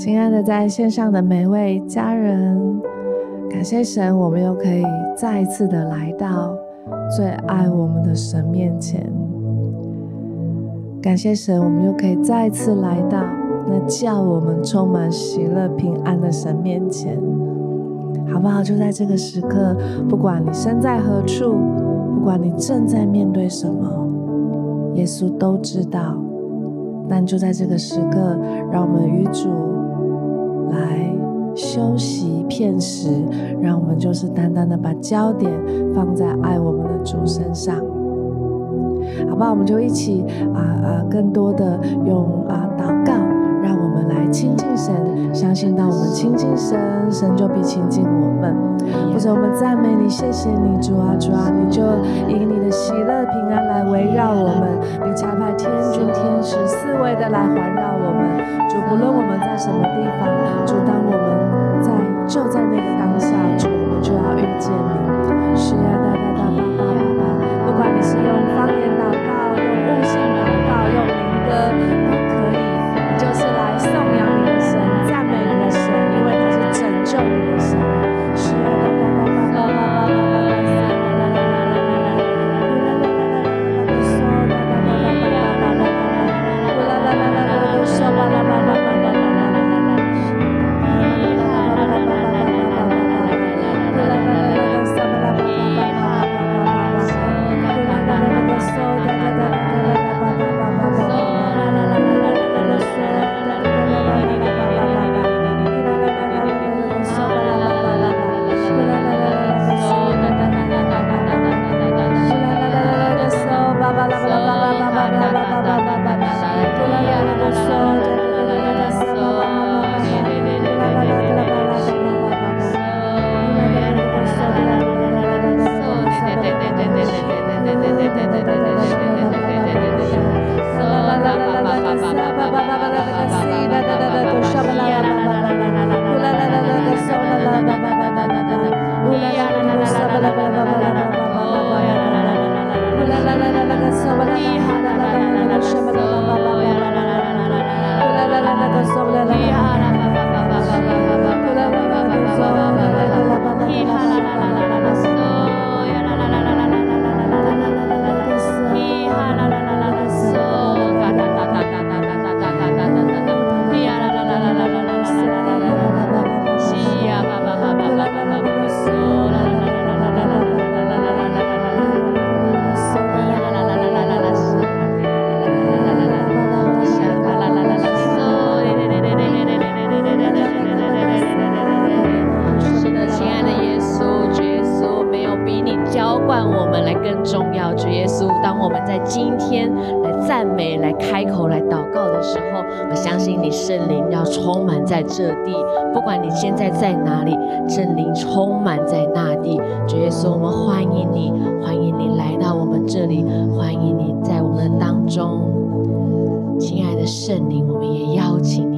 亲爱的，在线上的每位家人，感谢神，我们又可以再一次的来到最爱我们的神面前。感谢神，我们又可以再一次来到那叫我们充满喜乐平安的神面前，好不好？就在这个时刻，不管你身在何处，不管你正在面对什么，耶稣都知道。但就在这个时刻，让我们与主。来休息片时，让我们就是单单的把焦点放在爱我们的主身上，好吧？我们就一起啊啊，更多的用啊，亲近神，相信当我们亲近神，神就必亲近我们。或者我们赞美你，谢谢你，主啊主啊，你就以你的喜乐平安来围绕我们，你差派天君天使四位的来环绕我们。主，不论我们在什么地方，主，当我们在就在那个当下，主，我们就要遇见你。是啊，哒哒哒哒哒哒，不管你是用方言我们在今天来赞美、来开口、来祷告的时候，我相信你圣灵要充满在这地。不管你现在在哪里，圣灵充满在那地。主耶稣，我们欢迎你，欢迎你来到我们这里，欢迎你在我们当中。亲爱的圣灵，我们也邀请。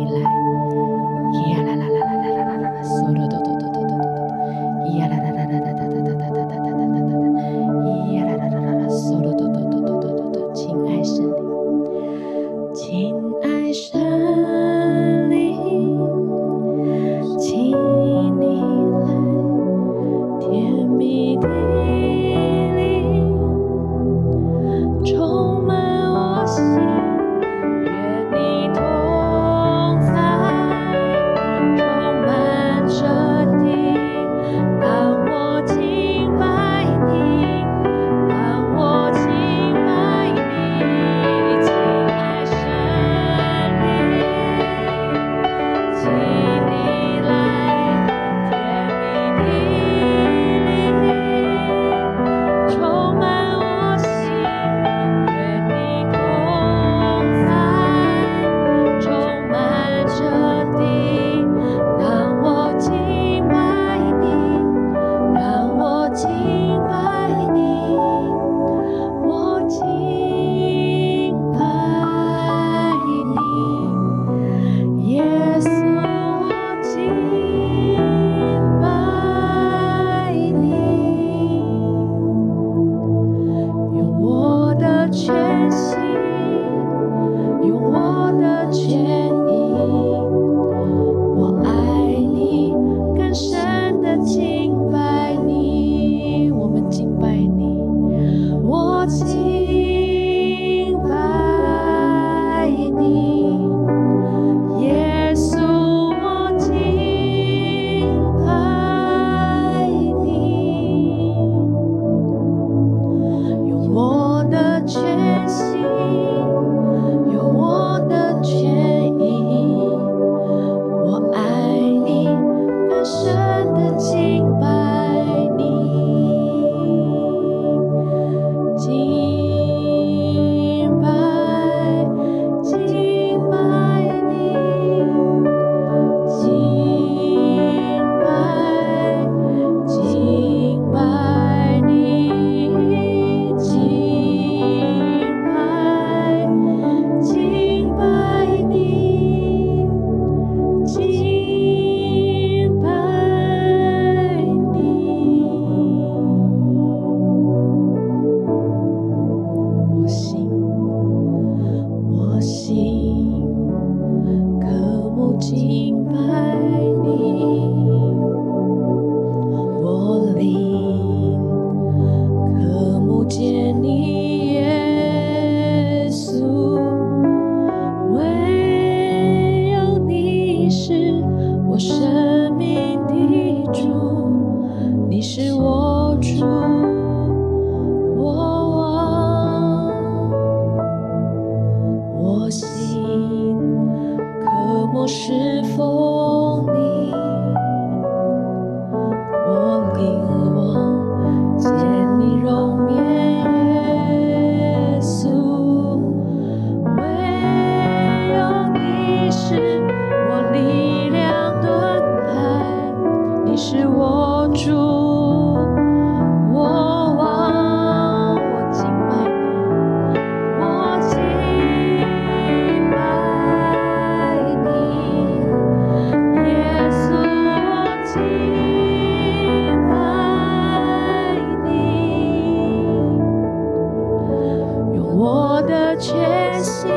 我的决心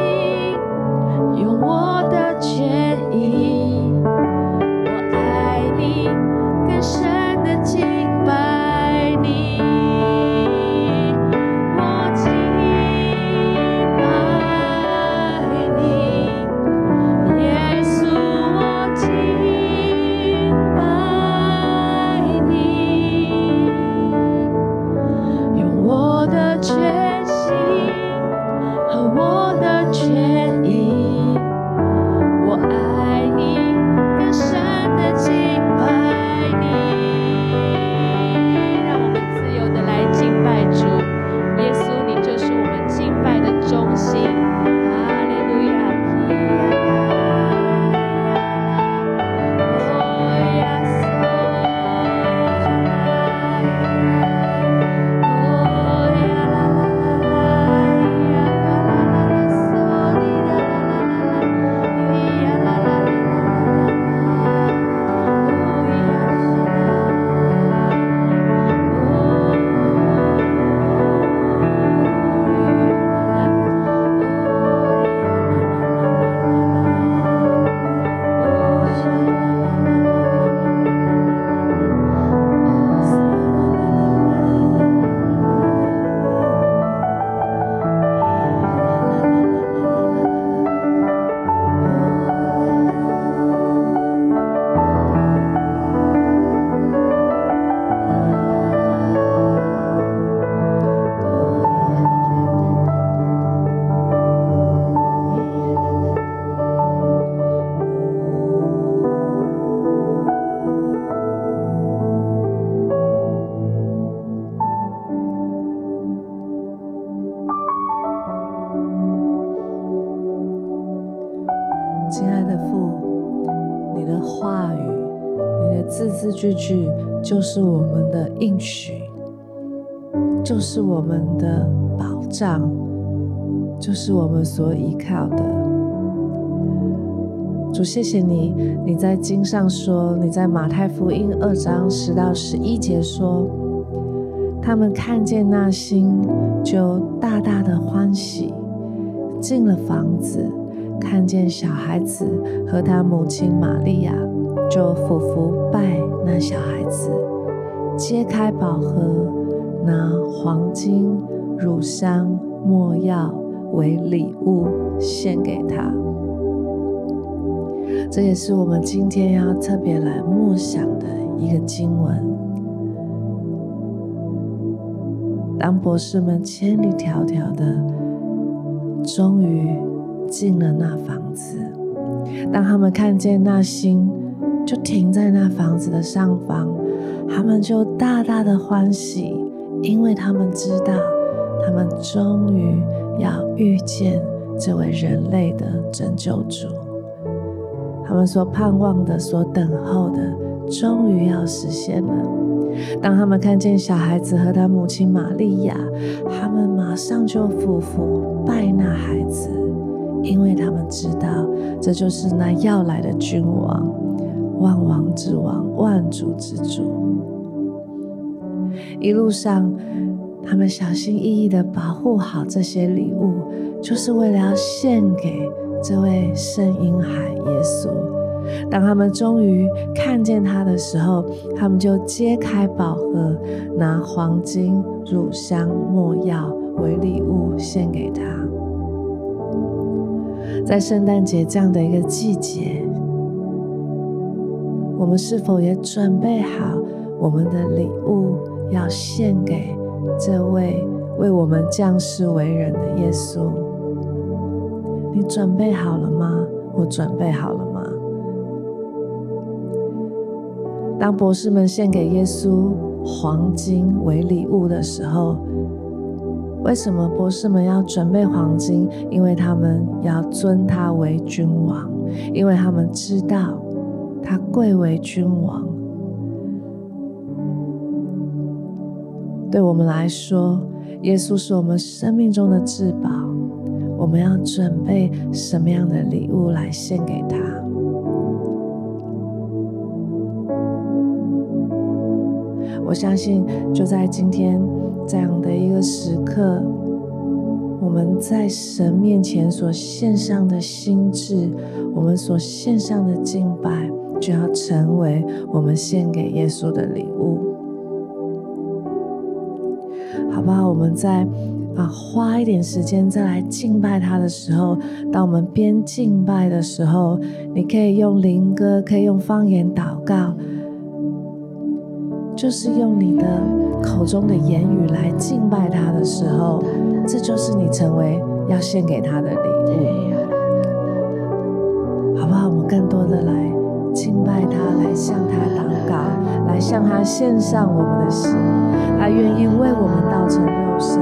用我的应许，就是我们的保障，就是我们所依靠的。主，谢谢你，你在经上说，你在马太福音二章十到十一节说，他们看见那星，就大大的欢喜，进了房子，看见小孩子和他母亲玛利亚，就俯伏拜。那小孩子揭开宝盒，拿黄金、乳香、没药为礼物献给他。这也是我们今天要特别来默想的一个经文。当博士们千里迢迢的，终于进了那房子，当他们看见那星。就停在那房子的上方，他们就大大的欢喜，因为他们知道，他们终于要遇见这位人类的拯救主。他们所盼望的、所等候的，终于要实现了。当他们看见小孩子和他母亲玛利亚，他们马上就俯伏拜那孩子，因为他们知道，这就是那要来的君王。万王之王，万主之主。一路上，他们小心翼翼地保护好这些礼物，就是为了要献给这位圣婴孩耶稣，当他们终于看见他的时候，他们就揭开宝盒，拿黄金、乳香、没药为礼物献给他。在圣诞节这样的一个季节，我们是否也准备好我们的礼物，要献给这位为我们降世为人的耶稣？你准备好了吗？我准备好了吗？当博士们献给耶稣黄金为礼物的时候，为什么博士们要准备黄金？因为他们要尊他为君王，因为他们知道他贵为君王。对我们来说，耶稣是我们生命中的至宝。我们要准备什么样的礼物来献给他？我相信，就在今天这样的一个时刻，我们在神面前所献上的心志，我们所献上的敬拜，就要成为我们献给耶稣的礼物，不好？我们在。啊，花一点时间再来敬拜他的时候，当我们边敬拜的时候，你可以用灵歌，可以用方言祷告，就是用你的口中的言语来敬拜他的时候，这就是你成为要献给他的礼物，好不好？我们更多的来敬拜他，来向他祷告，来向他献上我们的心，他愿意为我们道成肉身。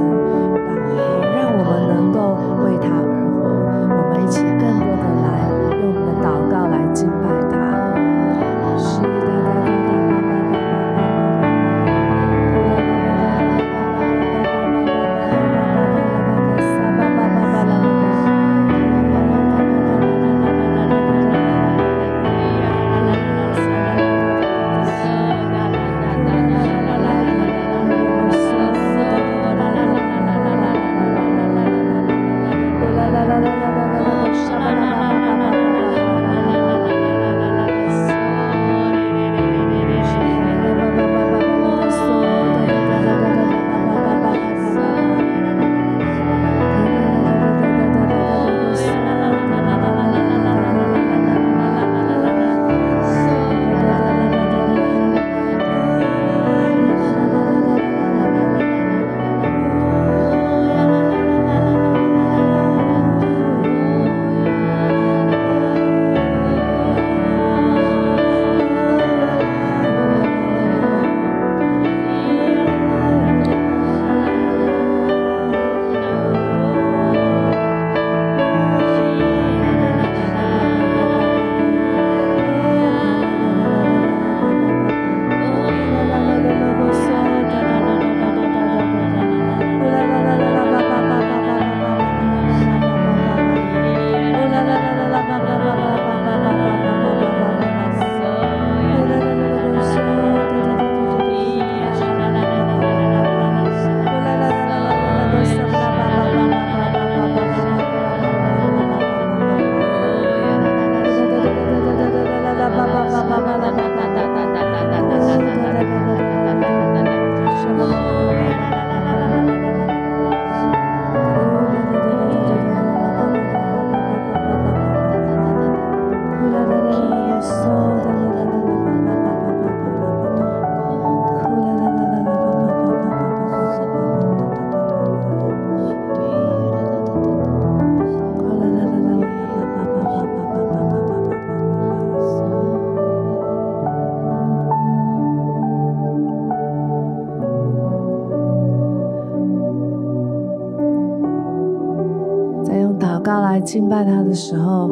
的时候，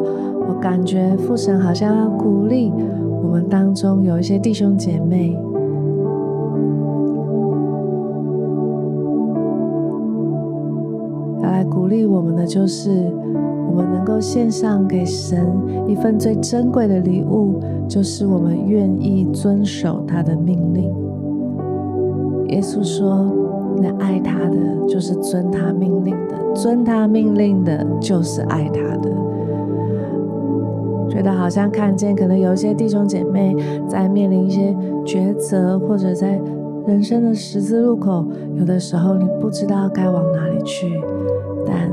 我感觉父神好像要鼓励我们当中有一些弟兄姐妹，来鼓励我们的就是，我们能够献上给神一份最珍贵的礼物，就是我们愿意遵守他的命令。耶稣说。那爱他的，就是遵他命令的；遵他命令的，就是爱他的。觉得好像看见，可能有一些弟兄姐妹在面临一些抉择，或者在人生的十字路口，有的时候你不知道该往哪里去，但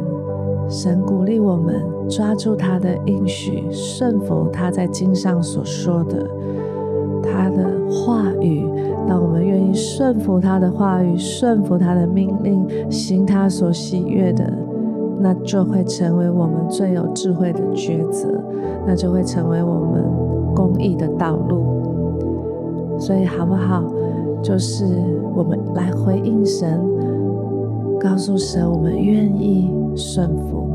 神鼓励我们抓住他的应许，顺服他在经上所说的他的话语。当我们愿意顺服他的话语，顺服他的命令，行他所喜悦的。那就会成为我们最有智慧的抉择，那就会成为我们公益的道路。所以，好不好？就是我们来回应神，告诉神，我们愿意顺服，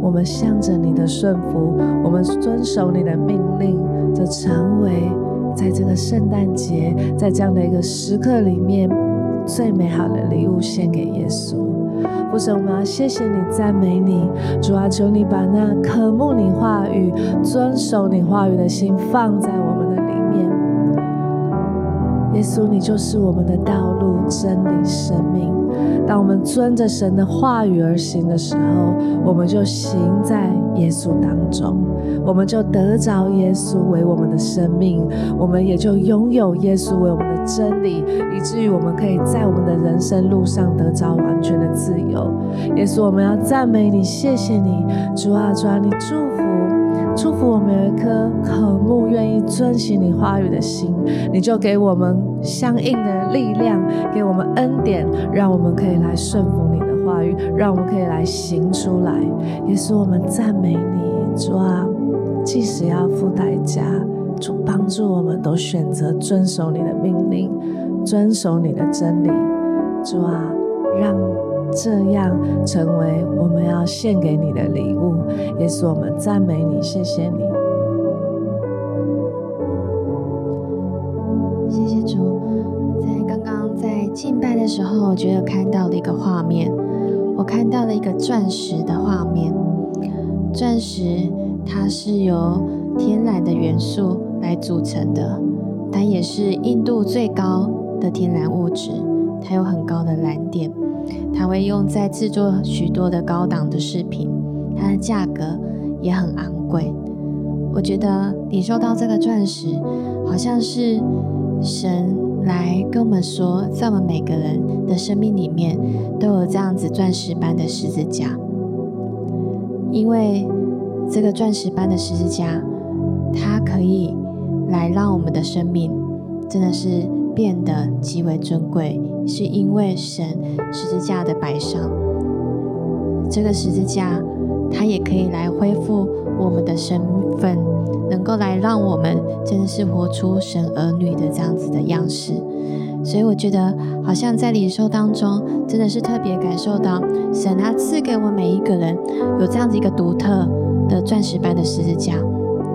我们向着你的顺服，我们遵守你的命令，就成为在这个圣诞节，在这样的一个时刻里面最美好的礼物献给耶稣。父神，我们要谢谢你，赞美你，主啊，求你把那渴慕你话语、遵守你话语的心放在我们的里面。耶稣，你就是我们的道路、真理、生命。当我们遵着神的话语而行的时候，我们就行在耶稣当中，我们就得着耶稣为我们的生命，我们也就拥有耶稣为我们的真理，以至于我们可以在我们的人生路上得着完全的自由。耶稣，我们要赞美你，谢谢你，主啊，主啊，你祝福。祝福我们有一颗渴慕、愿意遵行你话语的心，你就给我们相应的力量，给我们恩典，让我们可以来顺服你的话语，让我们可以来行出来。也是，我们赞美你，主啊，即使要付代价，主帮助我们都选择遵守你的命令，遵守你的真理。主啊，让。这样成为我们要献给你的礼物，也是我们赞美你，谢谢你，谢谢主。在刚刚在敬拜的时候，我觉得看到了一个画面，我看到了一个钻石的画面。钻石它是由天然的元素来组成的，它也是硬度最高的天然物质，它有很高的蓝点。它会用在制作许多的高档的饰品，它的价格也很昂贵。我觉得你收到这个钻石，好像是神来跟我们说，在我们每个人的生命里面都有这样子钻石般的十字架，因为这个钻石般的十字架，它可以来让我们的生命真的是变得极为尊贵。是因为神十字架的摆上，这个十字架，它也可以来恢复我们的身份，能够来让我们真的是活出神儿女的这样子的样式。所以我觉得，好像在领受当中，真的是特别感受到神他赐给我们每一个人有这样子一个独特的钻石般的十字架，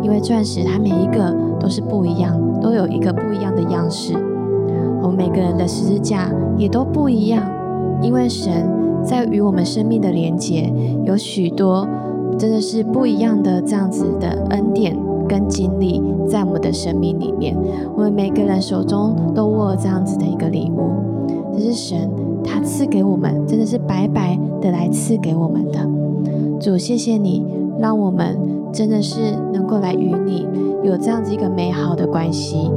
因为钻石它每一个都是不一样，都有一个不一样的样式。我们每个人的十字架也都不一样，因为神在与我们生命的连结有许多真的是不一样的这样子的恩典跟经历在我们的生命里面。我们每个人手中都握这样子的一个礼物，这是神他赐给我们，真的是白白的来赐给我们的。主，谢谢你，让我们真的是能够来与你有这样子一个美好的关系。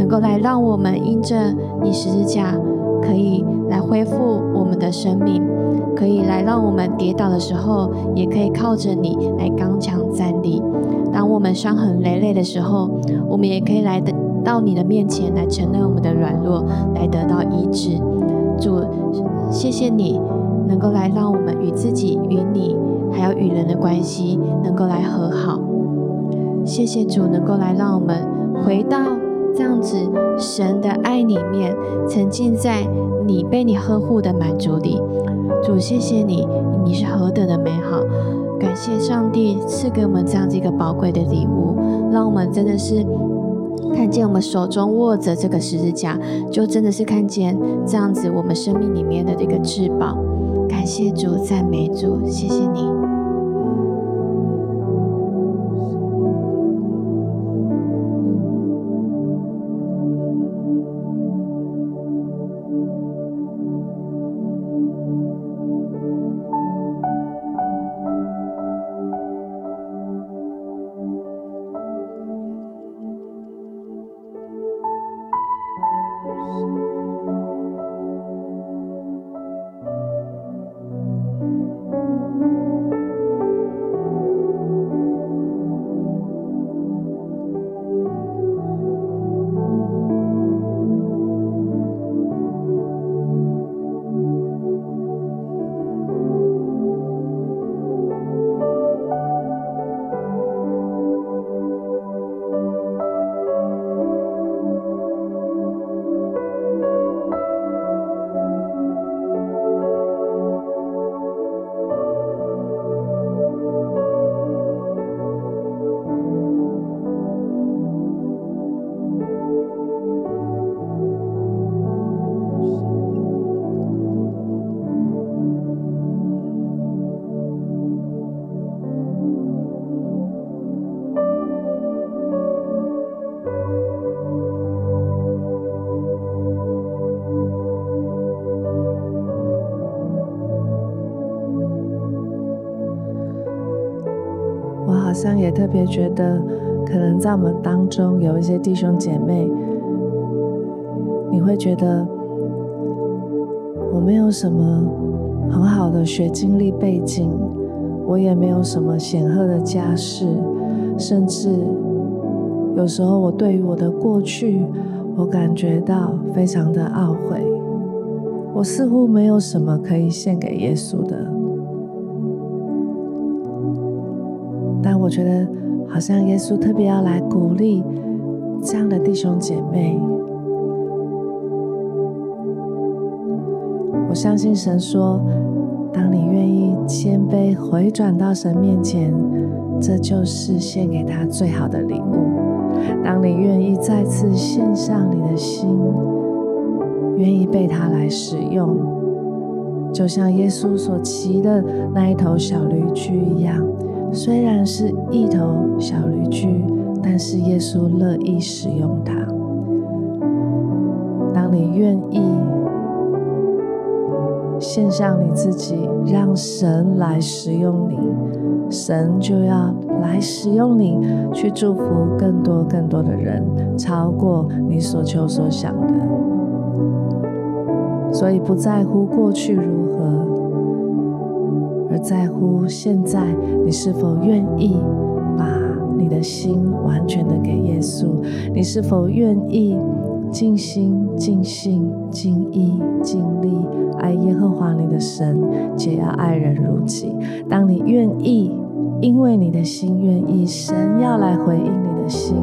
能够来让我们因着你十字架，可以来恢复我们的生命，可以来让我们跌倒的时候，也可以靠着你来刚强站立。当我们伤痕累累的时候，我们也可以来到你的面前来承认我们的软弱，来得到医治。主，谢谢你能够来让我们与自己、与你，还有与人的关系能够来和好。谢谢主能够来让我们回到。这样子，神的爱里面，沉浸在你被你呵护的满足里。主，谢谢你，你是何等的美好！感谢上帝赐给我们这样子一个宝贵的礼物，让我们真的是看见我们手中握着这个十字架，就真的是看见这样子我们生命里面的这个至宝。感谢主，赞美主，谢谢你。特别觉得，可能在我们当中有一些弟兄姐妹，你会觉得我没有什么很好的学经历背景，我也没有什么显赫的家世，甚至有时候我对于我的过去，我感觉到非常的懊悔，我似乎没有什么可以献给耶稣的。我觉得，好像耶稣特别要来鼓励这样的弟兄姐妹。我相信神说，当你愿意谦卑回转到神面前，这就是献给他最好的礼物。当你愿意再次献上你的心，愿意被他来使用，就像耶稣所骑的那一头小驴驹一样。虽然是一头小驴驹，但是耶稣乐意使用它。当你愿意献上你自己，让神来使用你，神就要来使用你，去祝福更多更多的人，超过你所求所想的。所以不在乎过去如何。而在乎现在，你是否愿意把你的心完全的给耶稣？你是否愿意尽心、尽性、尽意、尽力爱耶和华你的神，且要爱人如己？当你愿意，因为你的心愿意，神要来回应你的心，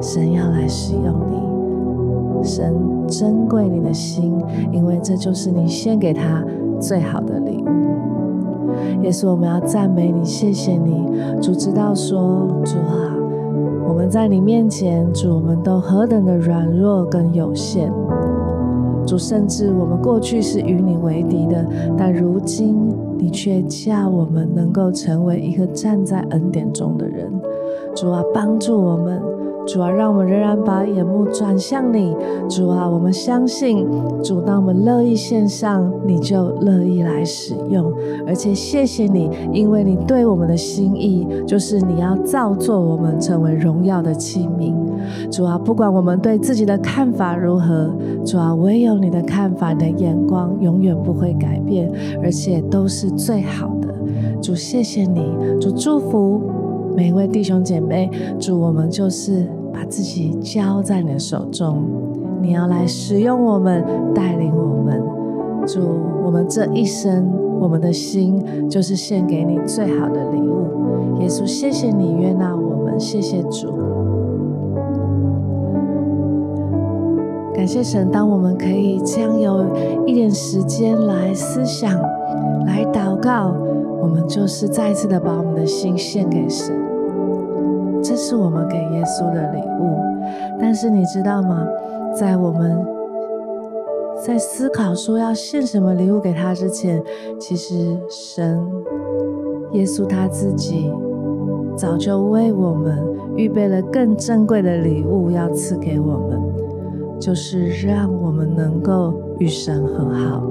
神要来使用你，神珍贵你的心，因为这就是你献给他最好的礼物。也是，我们要赞美你，谢谢你，主知道说，主啊，我们在你面前，主，我们都何等的软弱跟有限，主，甚至我们过去是与你为敌的，但如今你却叫我们能够成为一个站在恩典中的人，主啊，帮助我们。主啊，让我们仍然把眼目转向你。主啊，我们相信，主，当我们乐意献上，你就乐意来使用。而且谢谢你，因为你对我们的心意，就是你要造作我们成为荣耀的器皿。主啊，不管我们对自己的看法如何，主啊，唯有你的看法、你的眼光永远不会改变，而且都是最好的。主，谢谢你，主祝福。每一位弟兄姐妹，主，我们就是把自己交在你的手中，你要来使用我们，带领我们。主，我们这一生，我们的心就是献给你最好的礼物。耶稣，谢谢你悦纳我们，谢谢主，感谢神。当我们可以这样有一点时间来思想、来祷告，我们就是再一次的把我们的心献给神。这是我们给耶稣的礼物，但是你知道吗？在我们在思考说要献什么礼物给他之前，其实神耶稣他自己早就为我们预备了更珍贵的礼物要赐给我们，就是让我们能够与神和好，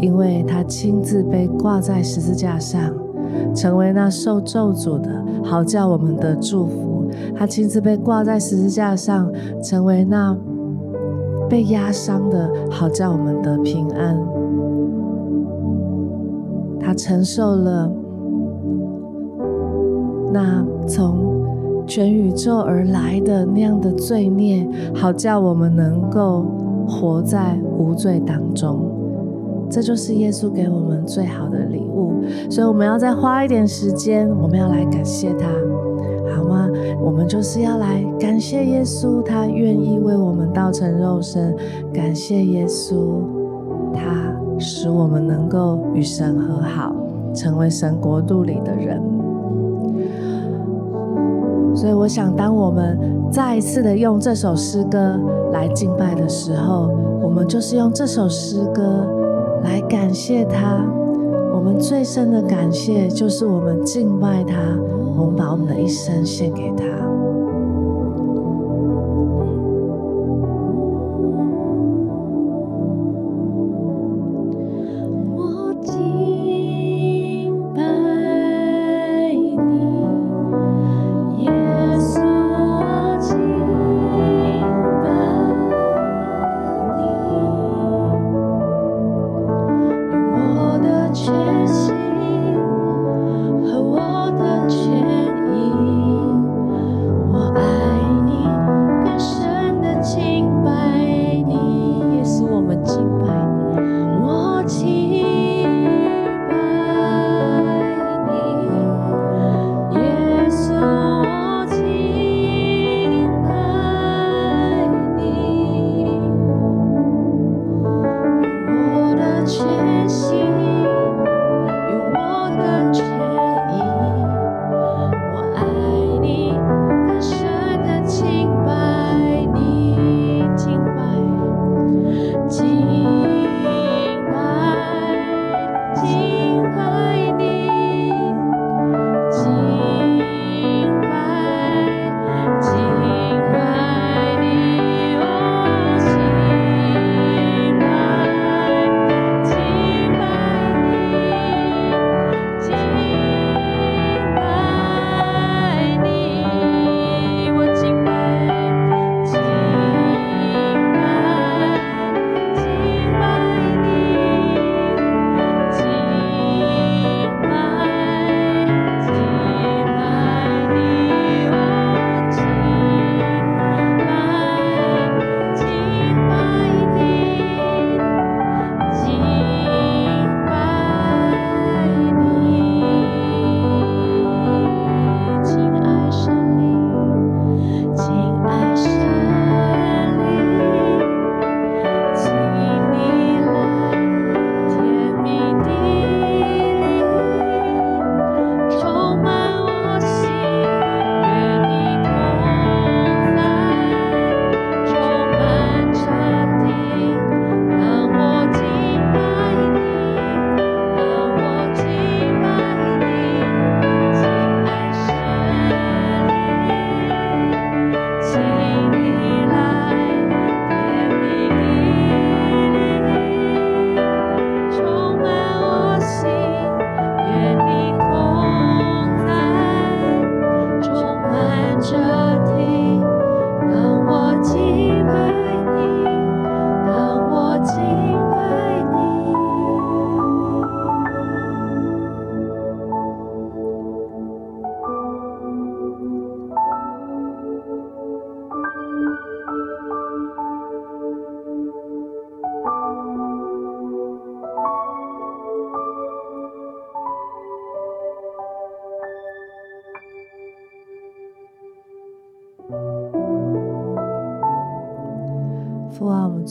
因为他亲自被挂在十字架上。成为那受咒诅的，好叫我们得祝福；他亲自被挂在十字架上，成为那被压伤的，好叫我们得平安。他承受了那从全宇宙而来的那样的罪孽，好叫我们能够活在无罪当中。这就是耶稣给我们最好的礼物，所以我们要再花一点时间，我们要来感谢他，好吗？我们就是要来感谢耶稣，他愿意为我们道成肉身，感谢耶稣，他使我们能够与神和好，成为神国度里的人。所以，我想，当我们再一次的用这首诗歌来敬拜的时候，我们就是用这首诗歌。来感谢他，我们最深的感谢就是我们敬拜他，我们把我们的一生献给他。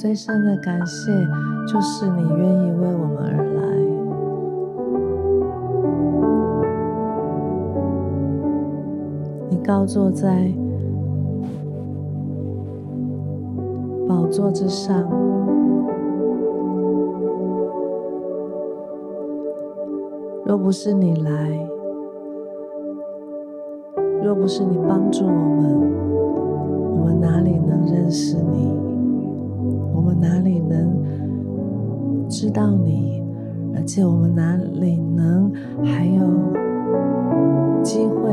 最深的感谢就是你愿意为我们而来。你高坐在宝座之上，若不是你来，若不是你帮助我们，我们哪里能认识你？我们哪里能知道你？而且我们哪里能还有机会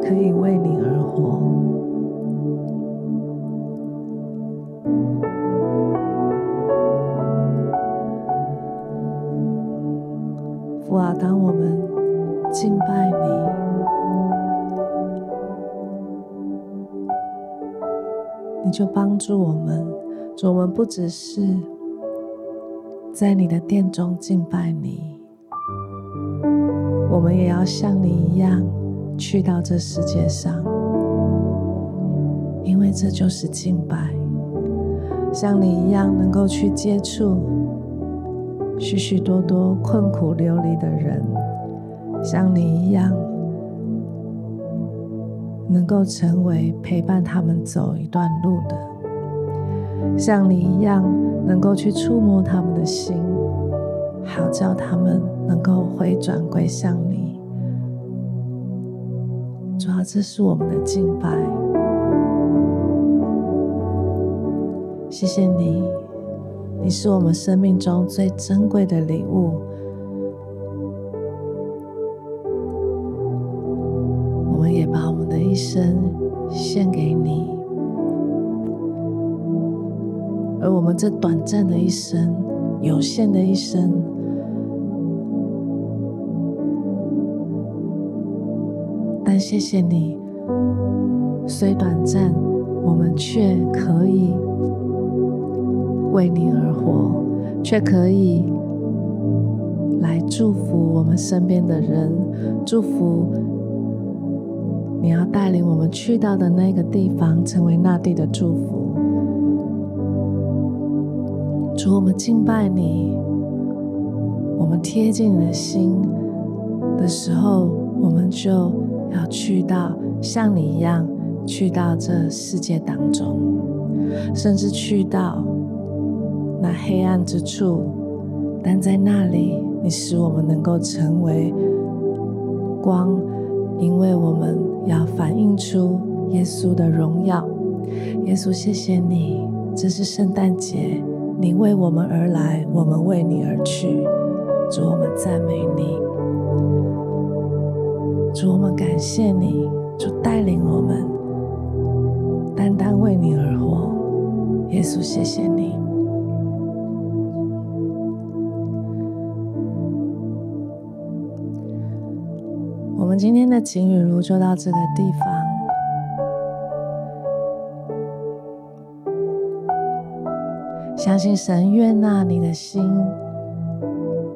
可以为你而活？父啊，当我们敬拜你，你就帮助我们。主，我们不只是在你的殿中敬拜你，我们也要像你一样去到这世界上，因为这就是敬拜。像你一样能够去接触许许多多困苦流离的人，像你一样能够成为陪伴他们走一段路的。像你一样，能够去触摸他们的心，好叫他们能够回转归向你。主要这是我们的敬拜。谢谢你，你是我们生命中最珍贵的礼物。我们也把我们的一生献给而我们这短暂的一生，有限的一生，但谢谢你，虽短暂，我们却可以为你而活，却可以来祝福我们身边的人，祝福你要带领我们去到的那个地方，成为那地的祝福。主，我们敬拜你，我们贴近你的心的时候，我们就要去到像你一样，去到这世界当中，甚至去到那黑暗之处，但在那里，你使我们能够成为光，因为我们要反映出耶稣的荣耀。耶稣，谢谢你，这是圣诞节。你为我们而来，我们为你而去。主，我们赞美你。主，我们感谢你。主，带领我们，单单为你而活。耶稣，谢谢你。我们今天的晴雨露就到这个地方。相信神悦纳你的心，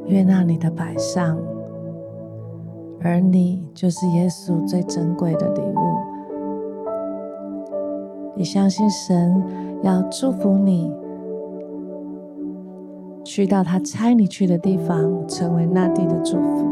悦纳你的摆上，而你就是耶稣最珍贵的礼物。也相信神要祝福你，去到他差你去的地方，成为那地的祝福。